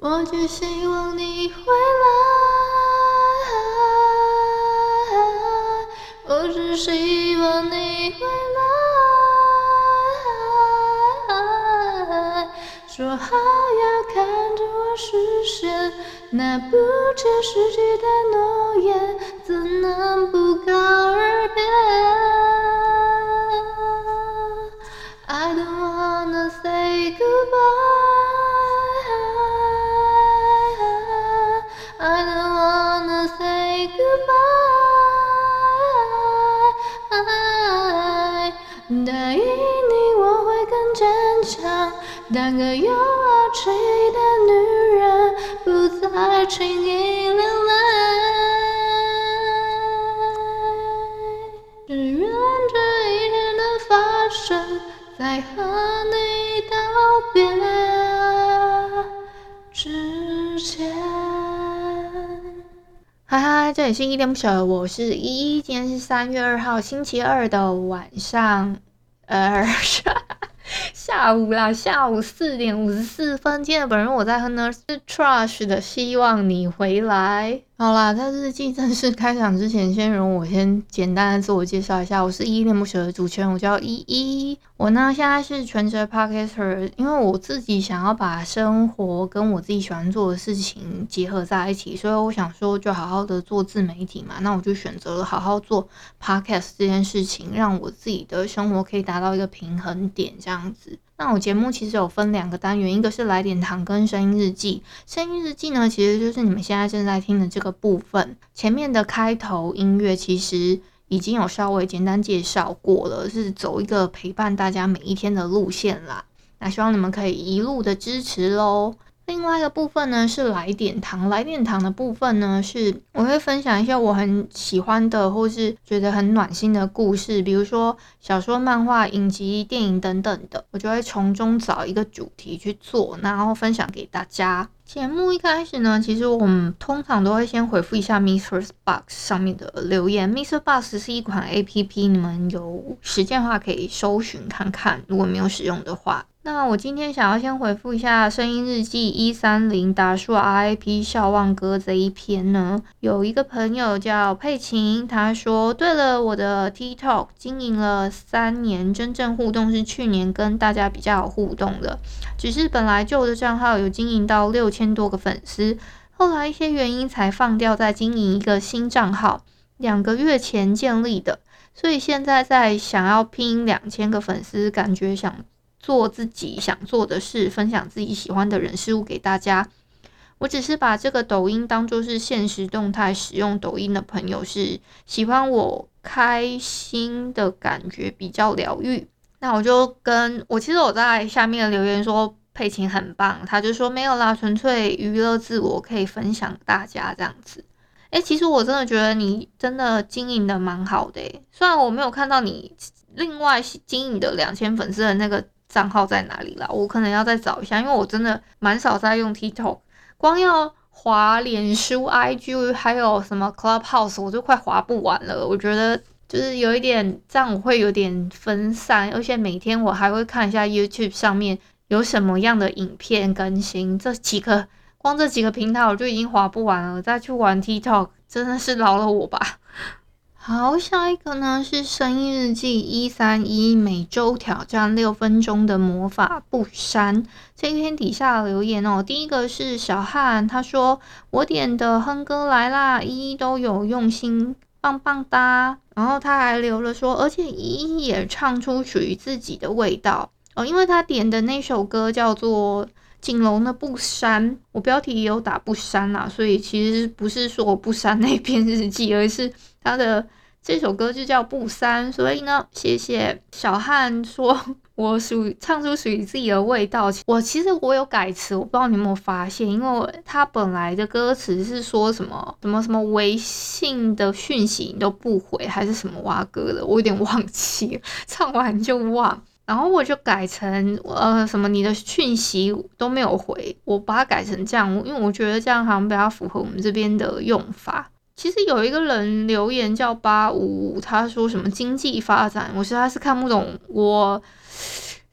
我只希望你回来，我只希望你回来，说好要看着我实现那不切实际的诺言，怎能不告个有傲气的女人，不再轻易流泪，只愿这一天的发生在和你道别之前。嗨嗨，这里是依恋不舍，我是依依，今天是三月二号星期二的晚上，呃。下午啦，下午四点五十四分。今天本人我在哼呢，是 Trash 的，希望你回来。好啦，在日记正式开场之前，先容我先简单的自我介绍一下，我是依依恋不舍的主持人，我叫依依。我呢现在是全职 Podcaster，因为我自己想要把生活跟我自己喜欢做的事情结合在一起，所以我想说就好好的做自媒体嘛，那我就选择了好好做 Podcast 这件事情，让我自己的生活可以达到一个平衡点，这样子。那我节目其实有分两个单元，一个是来点糖跟声音日记。声音日记呢，其实就是你们现在正在听的这个部分。前面的开头音乐其实已经有稍微简单介绍过了，是走一个陪伴大家每一天的路线啦。那希望你们可以一路的支持喽。另外一个部分呢，是来点糖，来点糖的部分呢，是我会分享一些我很喜欢的或是觉得很暖心的故事，比如说小说、漫画、影集、电影等等的，我就会从中找一个主题去做，然后分享给大家。节目一开始呢，其实我们通常都会先回复一下 MixerBox 上面的留言。MixerBox 是一款 APP，你们有时间的话可以搜寻看看，如果没有使用的话。那我今天想要先回复一下声音日记一三零达叔 RIP 笑忘歌这一篇呢，有一个朋友叫佩琴，他说：对了，我的 TikTok 经营了三年，真正互动是去年跟大家比较有互动的，只是本来旧的账号有经营到六千多个粉丝，后来一些原因才放掉，再经营一个新账号，两个月前建立的，所以现在在想要拼两千个粉丝，感觉想。做自己想做的事，分享自己喜欢的人事物给大家。我只是把这个抖音当做是现实动态，使用抖音的朋友是喜欢我开心的感觉，比较疗愈。那我就跟我其实我在下面留言说佩琴很棒，他就说没有啦，纯粹娱乐自我，可以分享大家这样子。诶，其实我真的觉得你真的经营的蛮好的诶，虽然我没有看到你另外经营的两千粉丝的那个。账号在哪里啦？我可能要再找一下，因为我真的蛮少在用 TikTok，光要滑脸书、IG，还有什么 Clubhouse，我就快滑不完了。我觉得就是有一点这样，我会有点分散，而且每天我还会看一下 YouTube 上面有什么样的影片更新。这几个光这几个平台我就已经滑不完了，再去玩 TikTok 真的是饶了我吧。好，下一个呢是声音日记一三一，每周挑战六分钟的魔法不删。这一篇底下留言哦，第一个是小汉，他说我点的哼歌来啦，依依都有用心，棒棒哒。然后他还留了说，而且依依也唱出属于自己的味道哦，因为他点的那首歌叫做景龙的不删，我标题也有打不删啦，所以其实不是说我不删那篇日记，而是他的。这首歌就叫不删，所以呢，谢谢小汉说 我属唱出属于自己的味道。我其实我有改词，我不知道你有没有发现，因为他本来的歌词是说什么什么什么微信的讯息你都不回，还是什么哇歌的，我有点忘记，唱完就忘。然后我就改成呃什么你的讯息都没有回，我把它改成这样，因为我觉得这样好像比较符合我们这边的用法。其实有一个人留言叫八五五，他说什么经济发展，我实在是看不懂我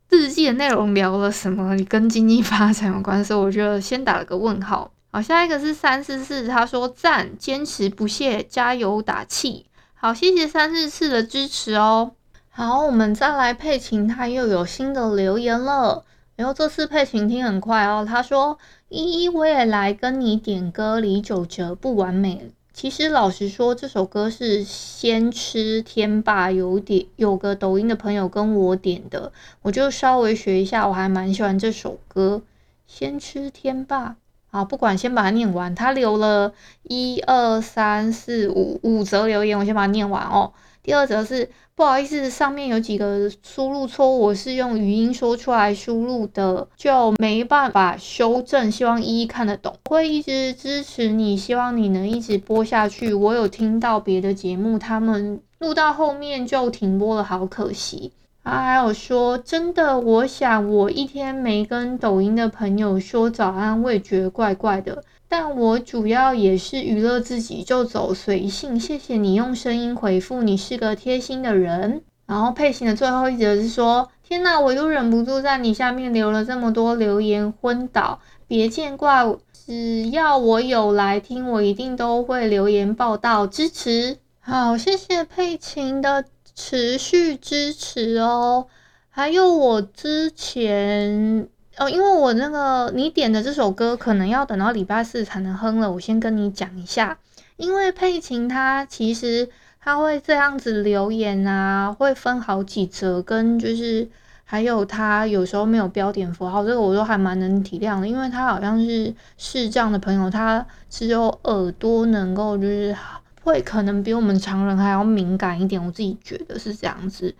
日记的内容聊了什么，跟经济发展有关，所以我就先打了个问号。好，下一个是三四四，他说赞，坚持不懈，加油打气。好，谢谢三四四的支持哦。好，我们再来佩琴，他又有新的留言了。然后这次佩琴听很快哦，他说：“依依，我也来跟你点歌，李玖哲不完美。其实老实说，这首歌是先吃天霸有点有个抖音的朋友跟我点的，我就稍微学一下，我还蛮喜欢这首歌。先吃天霸，啊，不管，先把它念完。他留了一二三四五五则留言，我先把它念完哦。第二则是。”不好意思，上面有几个输入错误，我是用语音说出来输入的，就没办法修正。希望依依看得懂，会一直支持你，希望你能一直播下去。我有听到别的节目，他们录到后面就停播了，好可惜。他还有说，真的，我想我一天没跟抖音的朋友说早安，我也觉得怪怪的。但我主要也是娱乐自己，就走随性。谢谢你用声音回复，你是个贴心的人。然后佩琴的最后一则是说：天呐，我又忍不住在你下面留了这么多留言，昏倒，别见怪。只要我有来听，我一定都会留言报道支持。好，谢谢佩琴的持续支持哦。还有我之前。哦，因为我那个你点的这首歌可能要等到礼拜四才能哼了，我先跟你讲一下。因为佩琴她其实她会这样子留言啊，会分好几则，跟就是还有她有时候没有标点符号，这个我都还蛮能体谅的，因为她好像是视障的朋友，她只有耳朵能够就是会可能比我们常人还要敏感一点，我自己觉得是这样子。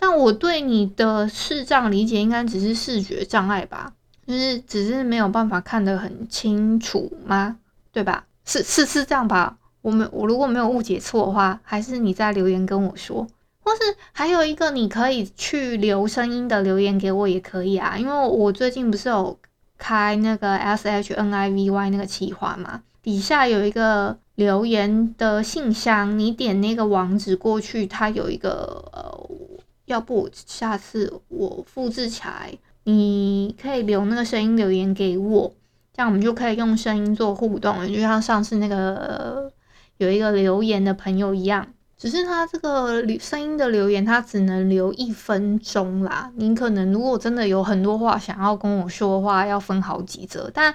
但我对你的视障理解应该只是视觉障碍吧，就是只是没有办法看得很清楚吗？对吧？是是是这样吧？我们我如果没有误解错的话，还是你在留言跟我说，或是还有一个你可以去留声音的留言给我也可以啊，因为我最近不是有开那个 S H N I V Y 那个企划嘛，底下有一个留言的信箱，你点那个网址过去，它有一个呃。要不下次我复制起来，你可以留那个声音留言给我，这样我们就可以用声音做互动，就像上次那个有一个留言的朋友一样。只是他这个声音的留言，他只能留一分钟啦。你可能如果真的有很多话想要跟我说的话，要分好几则。但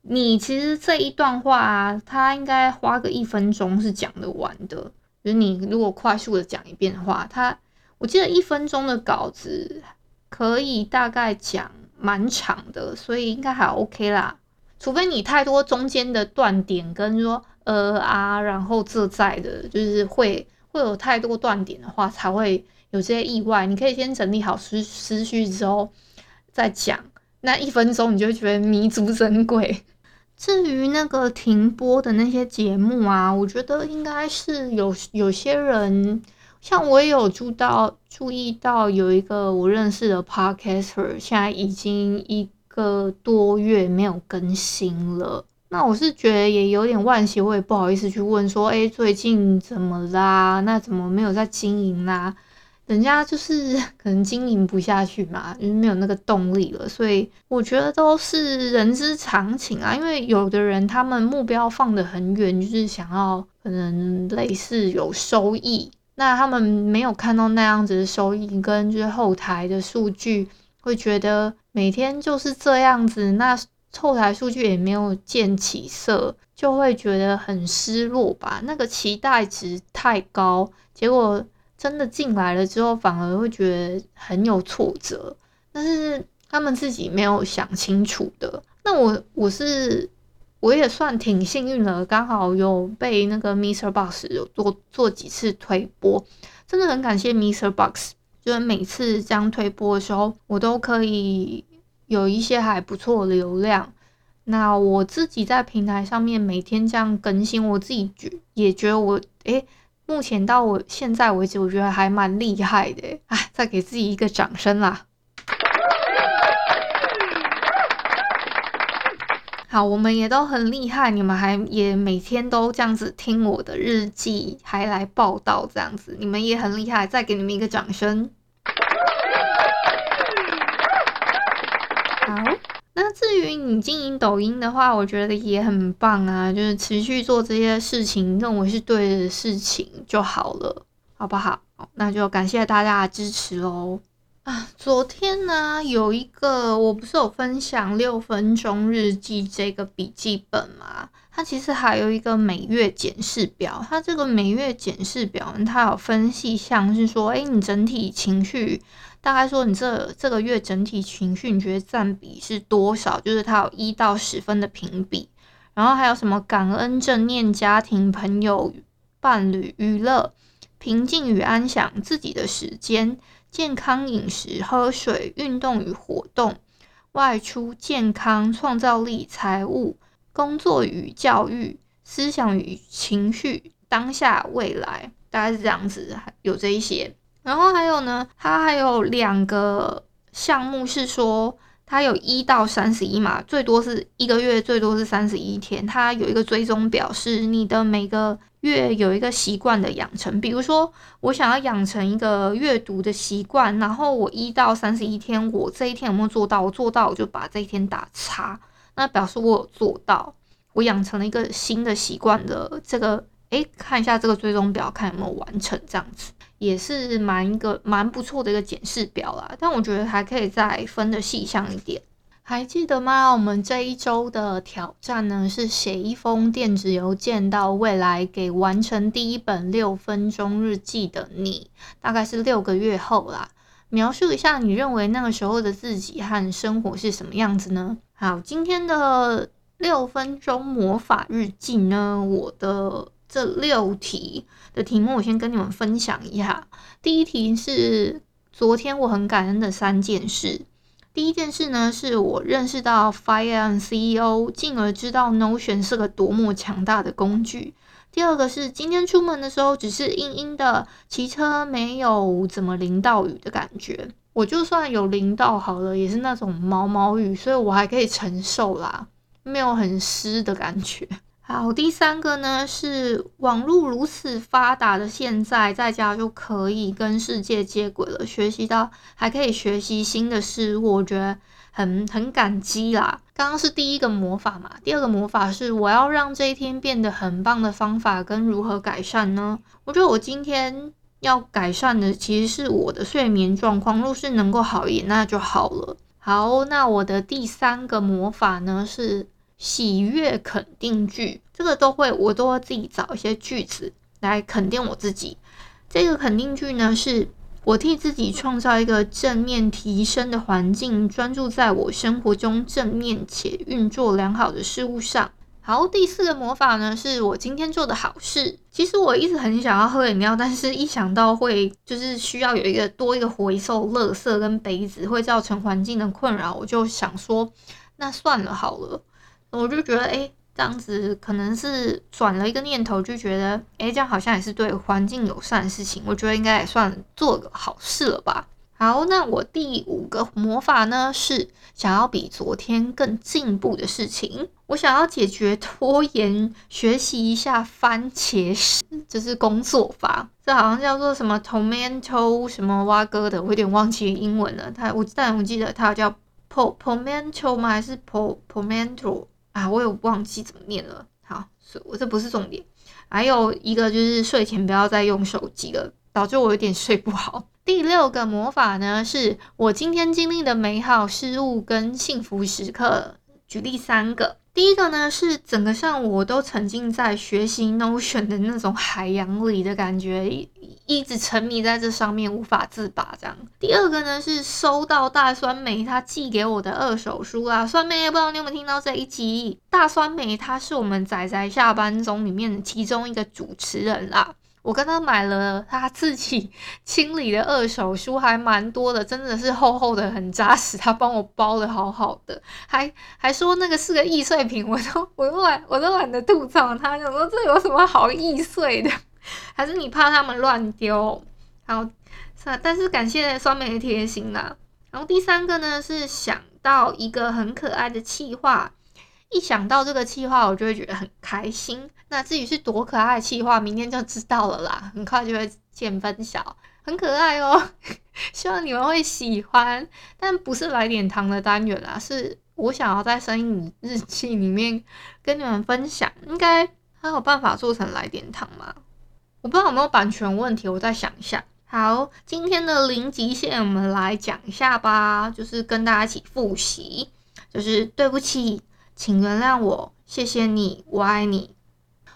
你其实这一段话，他应该花个一分钟是讲得完的。就是你如果快速的讲一遍的话，他。我记得一分钟的稿子可以大概讲蛮长的，所以应该还 OK 啦。除非你太多中间的断点跟说呃啊，然后这在的，就是会会有太多断点的话，才会有这些意外。你可以先整理好思思绪之后再讲，那一分钟你就觉得弥足珍贵。至于那个停播的那些节目啊，我觉得应该是有有些人。像我也有注到注意到有一个我认识的 podcaster，现在已经一个多月没有更新了。那我是觉得也有点惋惜，我也不好意思去问说，哎，最近怎么啦？那怎么没有在经营啦？人家就是 可能经营不下去嘛，就是没有那个动力了。所以我觉得都是人之常情啊。因为有的人他们目标放得很远，就是想要可能类似有收益。那他们没有看到那样子的收益跟就是后台的数据，会觉得每天就是这样子，那后台数据也没有见起色，就会觉得很失落吧。那个期待值太高，结果真的进来了之后，反而会觉得很有挫折。但是他们自己没有想清楚的。那我我是。我也算挺幸运的，刚好有被那个 Mr. Box 有做做几次推播，真的很感谢 Mr. Box。就是每次这样推播的时候，我都可以有一些还不错的流量。那我自己在平台上面每天这样更新，我自己觉也觉得我诶，目前到我现在为止，我觉得还蛮厉害的。哎，再给自己一个掌声啦！好，我们也都很厉害，你们还也每天都这样子听我的日记，还来报道这样子，你们也很厉害，再给你们一个掌声。好，那至于你经营抖音的话，我觉得也很棒啊，就是持续做这些事情，认为是对的事情就好了，好不好？那就感谢大家的支持喽。啊，昨天呢，有一个我不是有分享六分钟日记这个笔记本吗？它其实还有一个每月检视表。它这个每月检视表，它有分析像是说，诶，你整体情绪，大概说你这这个月整体情绪，你觉得占比是多少？就是它有一到十分的评比。然后还有什么感恩、正念、家庭、朋友、伴侣、娱乐、平静与安详、自己的时间。健康饮食、喝水、运动与活动、外出、健康、创造力、财务、工作与教育、思想与情绪、当下、未来，大概是这样子，有这一些。然后还有呢，它还有两个项目是说，它有一到三十一嘛，最多是一个月，最多是三十一天。它有一个追踪表，是你的每个。月有一个习惯的养成，比如说我想要养成一个阅读的习惯，然后我一到三十一天，我这一天有没有做到？我做到，我就把这一天打叉，那表示我有做到，我养成了一个新的习惯的这个，诶，看一下这个追踪表，看有没有完成，这样子也是蛮一个蛮不错的一个检视表啦。但我觉得还可以再分得细项一点。还记得吗？我们这一周的挑战呢，是写一封电子邮件到未来，给完成第一本六分钟日记的你，大概是六个月后啦。描述一下你认为那个时候的自己和生活是什么样子呢？好，今天的六分钟魔法日记呢，我的这六题的题目，我先跟你们分享一下。第一题是昨天我很感恩的三件事。第一件事呢，是我认识到 FIRE CEO，进而知道 Notion 是个多么强大的工具。第二个是今天出门的时候只是阴阴的，骑车没有怎么淋到雨的感觉。我就算有淋到好了，也是那种毛毛雨，所以我还可以承受啦，没有很湿的感觉。好，第三个呢，是网络如此发达的现在，在家就可以跟世界接轨了，学习到还可以学习新的事物，我觉得很很感激啦。刚刚是第一个魔法嘛，第二个魔法是我要让这一天变得很棒的方法跟如何改善呢？我觉得我今天要改善的其实是我的睡眠状况，若是能够好一点，那就好了。好，那我的第三个魔法呢是。喜悦肯定句，这个都会，我都会自己找一些句子来肯定我自己。这个肯定句呢，是我替自己创造一个正面提升的环境，专注在我生活中正面且运作良好的事物上。好，第四个魔法呢，是我今天做的好事。其实我一直很想要喝饮料，但是一想到会就是需要有一个多一个回收垃圾跟杯子，会造成环境的困扰，我就想说，那算了好了。我就觉得，哎，这样子可能是转了一个念头，就觉得，哎，这样好像也是对环境友善的事情。我觉得应该也算做个好事了吧。好，那我第五个魔法呢，是想要比昨天更进步的事情。我想要解决拖延，学习一下番茄式，就是工作法。这好像叫做什么 tomato 什么蛙哥的，我有点忘记英文了。他我但我记得他叫 po pomento 吗？还是 po pomento？啊，我有忘记怎么念了。好，所以我这不是重点。还有一个就是睡前不要再用手机了，导致我有点睡不好。第六个魔法呢，是我今天经历的美好事物跟幸福时刻。举例三个。第一个呢，是整个上午我都沉浸在学习 Notion 的那种海洋里的感觉，一一直沉迷在这上面无法自拔这样。第二个呢，是收到大酸梅他寄给我的二手书啊，酸梅也不知道你有没有听到这一集？大酸梅他是我们仔仔下班中里面的其中一个主持人啦。我跟他买了他自己 清理的二手书，还蛮多的，真的是厚厚的，很扎实。他帮我包的好好的，还还说那个是个易碎品，我都我都懒我都懒得吐槽他，想说这有什么好易碎的？还是你怕他们乱丢？好，但是感谢酸梅的贴心啦。然后第三个呢，是想到一个很可爱的企划。一想到这个企划，我就会觉得很开心。那至于是多可爱的企划，明天就知道了啦。很快就会见分晓，很可爱哦。希望你们会喜欢，但不是来点糖的单元啦，是我想要在声音日记里面跟你们分享。应该还有办法做成来点糖吗？我不知道有没有版权问题，我再想一下。好，今天的零极限我们来讲一下吧，就是跟大家一起复习，就是对不起。请原谅我，谢谢你，我爱你。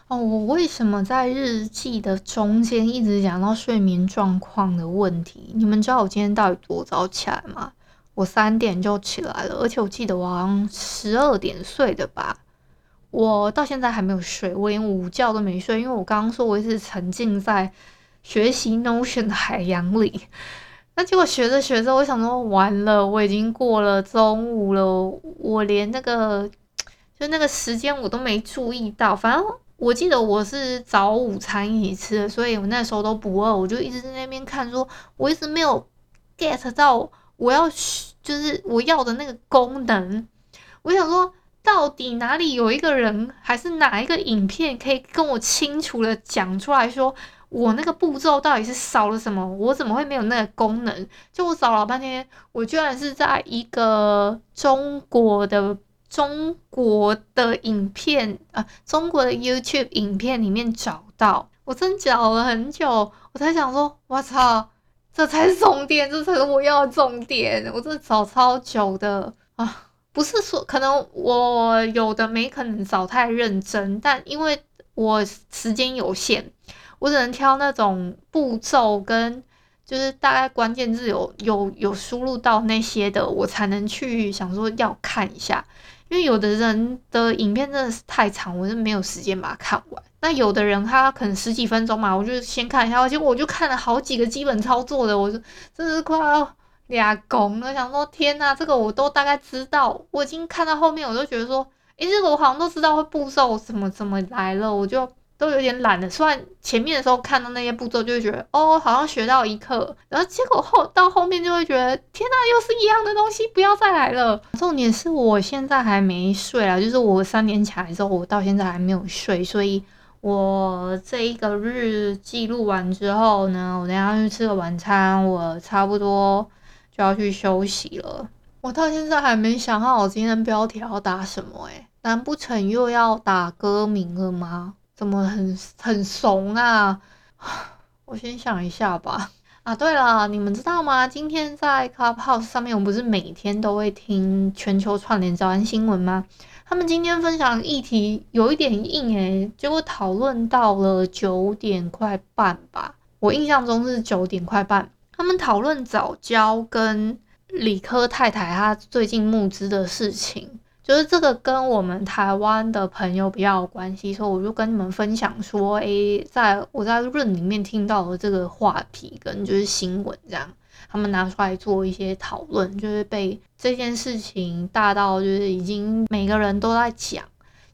哦，我为什么在日记的中间一直讲到睡眠状况的问题？你们知道我今天到底多早起来吗？我三点就起来了，而且我记得我好像十二点睡的吧。我到现在还没有睡，我连午觉都没睡，因为我刚刚说我一直沉浸在学习 Notion 的海洋里。那结果学着学着，我想说完了，我已经过了中午了，我连那个。就那个时间我都没注意到，反正我记得我是早午餐一起吃的，所以我那时候都不饿，我就一直在那边看说，说我一直没有 get 到我要就是我要的那个功能。我想说，到底哪里有一个人，还是哪一个影片可以跟我清楚的讲出来说，我那个步骤到底是少了什么？我怎么会没有那个功能？就我找了半天，我居然是在一个中国的。中国的影片啊，中国的 YouTube 影片里面找到，我真找了很久，我才想说，我操，这才是重点，这才是我要的重点，我真的找超久的啊！不是说可能我有的没可能找太认真，但因为我时间有限，我只能挑那种步骤跟就是大概关键字有有有输入到那些的，我才能去想说要看一下。因为有的人的影片真的是太长，我是没有时间把它看完。那有的人他可能十几分钟嘛，我就先看一下，结果我就看了好几个基本操作的，我就真是快要俩拱了，想说天呐，这个我都大概知道，我已经看到后面，我就觉得说，诶，这个我好像都知道会步骤怎么怎么来了，我就。都有点懒了，虽然前面的时候看到那些步骤就会觉得哦，好像学到一课，然后结果后到后面就会觉得天呐，又是一样的东西，不要再来了。重点是我现在还没睡啊，就是我三点起来之后，我到现在还没有睡，所以我这一个日记录完之后呢，我等下去吃个晚餐，我差不多就要去休息了。我到现在还没想好我今天标题要打什么，诶，难不成又要打歌名了吗？怎么很很怂啊？我先想一下吧。啊，对了，你们知道吗？今天在 Clubhouse 上面，我不是每天都会听全球串联早安新闻吗？他们今天分享议题有一点硬诶，结果讨论到了九点快半吧。我印象中是九点快半。他们讨论早教跟理科太太她最近募资的事情。就是这个跟我们台湾的朋友比较有关系，所以我就跟你们分享说，诶，在我在论里面听到的这个话题跟就是新闻这样，他们拿出来做一些讨论，就是被这件事情大到就是已经每个人都在讲，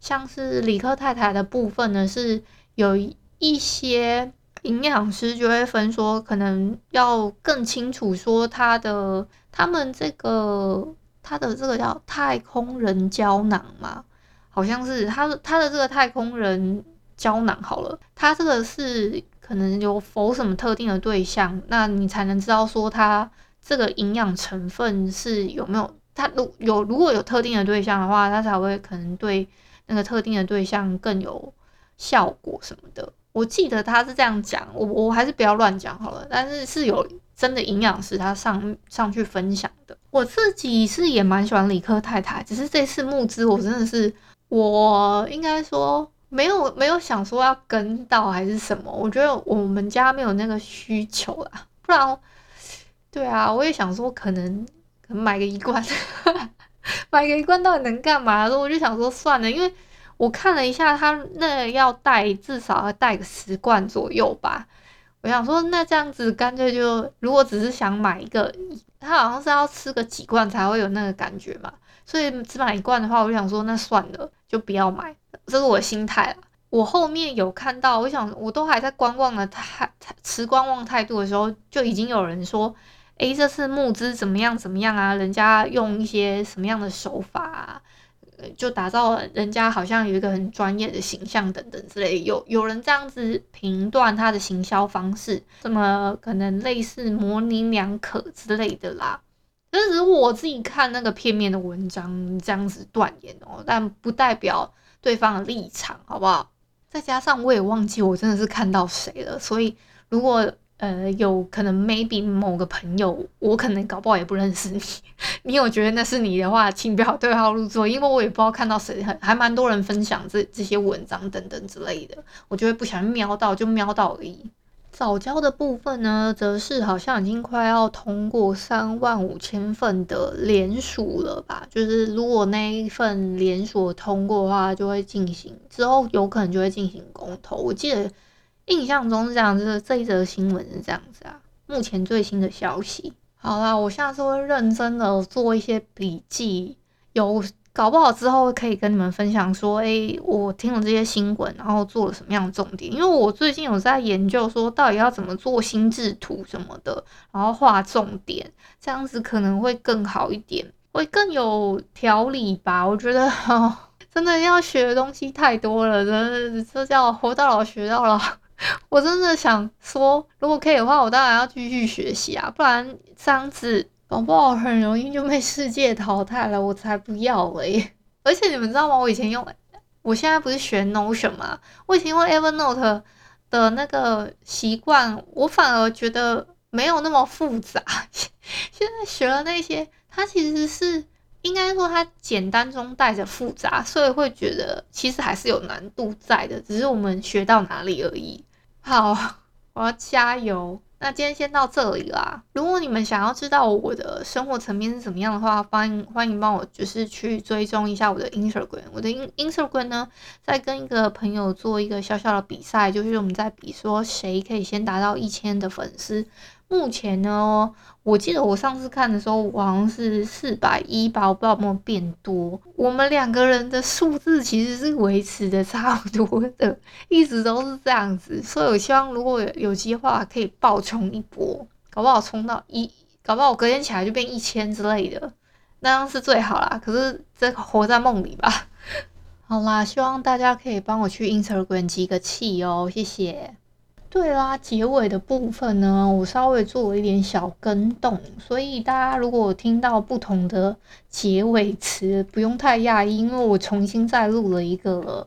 像是理科太太的部分呢，是有一些营养师就会分说，可能要更清楚说他的他们这个。它的这个叫太空人胶囊嘛，好像是它的它的这个太空人胶囊好了，它这个是可能有否什么特定的对象，那你才能知道说它这个营养成分是有没有，它如有如果有特定的对象的话，它才会可能对那个特定的对象更有效果什么的。我记得他是这样讲，我我还是不要乱讲好了，但是是有。真的营养师他上上去分享的，我自己是也蛮喜欢理科太太，只是这次募资我真的是我应该说没有没有想说要跟到还是什么，我觉得我们家没有那个需求啦，不然对啊，我也想说可能可能买个一罐，买个一罐到底能干嘛？所以我就想说算了，因为。我看了一下，他那要带至少要带个十罐左右吧。我想说，那这样子干脆就，如果只是想买一个，他好像是要吃个几罐才会有那个感觉嘛。所以只买一罐的话，我就想说，那算了，就不要买。这是我的心态了。我后面有看到，我想我都还在观望的态持观望态度的时候，就已经有人说，诶，这次募资怎么样怎么样啊？人家用一些什么样的手法啊？就打造人家好像有一个很专业的形象等等之类，有有人这样子评断他的行销方式，什么可能类似模棱两可之类的啦。这只是我自己看那个片面的文章这样子断言哦，但不代表对方的立场，好不好？再加上我也忘记我真的是看到谁了，所以如果。呃，有可能 maybe 某个朋友，我可能搞不好也不认识你。你有觉得那是你的话，请不要对号入座，因为我也不知道看到谁，还还蛮多人分享这这些文章等等之类的，我就会不小心瞄到，就瞄到而已。早教的部分呢，则是好像已经快要通过三万五千份的联署了吧？就是如果那一份联署通过的话，就会进行之后有可能就会进行公投。我记得。印象中是这样就是，这一则新闻是这样子啊。目前最新的消息，好啦，我下次会认真的做一些笔记，有搞不好之后可以跟你们分享说，哎、我听了这些新闻，然后做了什么样的重点。因为我最近有在研究说，到底要怎么做心智图什么的，然后画重点，这样子可能会更好一点，会更有条理吧。我觉得，哦，真的要学的东西太多了，真的这叫活到老学到老。我真的想说，如果可以的话，我当然要继续学习啊，不然这样子搞不好很容易就被世界淘汰了，我才不要嘞！而且你们知道吗？我以前用，我现在不是学 Notion 吗？我以前用 Evernote 的那个习惯，我反而觉得没有那么复杂。现在学了那些，它其实是应该说它简单中带着复杂，所以会觉得其实还是有难度在的，只是我们学到哪里而已。好，我要加油。那今天先到这里啦。如果你们想要知道我的生活层面是怎么样的话，欢迎欢迎帮我就是去追踪一下我的 Instagram。我的 Instagram 呢，在跟一个朋友做一个小小的比赛，就是我们在比说谁可以先达到一千的粉丝。目前呢，我记得我上次看的时候，我好像是四百一吧，我不知道有没有变多。我们两个人的数字其实是维持的差不多的，一直都是这样子。所以我希望如果有机会，可以爆冲一波，搞不好冲到一，搞不好我隔天起来就变一千之类的，那样是最好啦。可是这活在梦里吧。好啦，希望大家可以帮我去 Instagram 集个气哦，谢谢。对啦，结尾的部分呢，我稍微做了一点小更动，所以大家如果听到不同的结尾词，不用太讶异，因为我重新再录了一个了。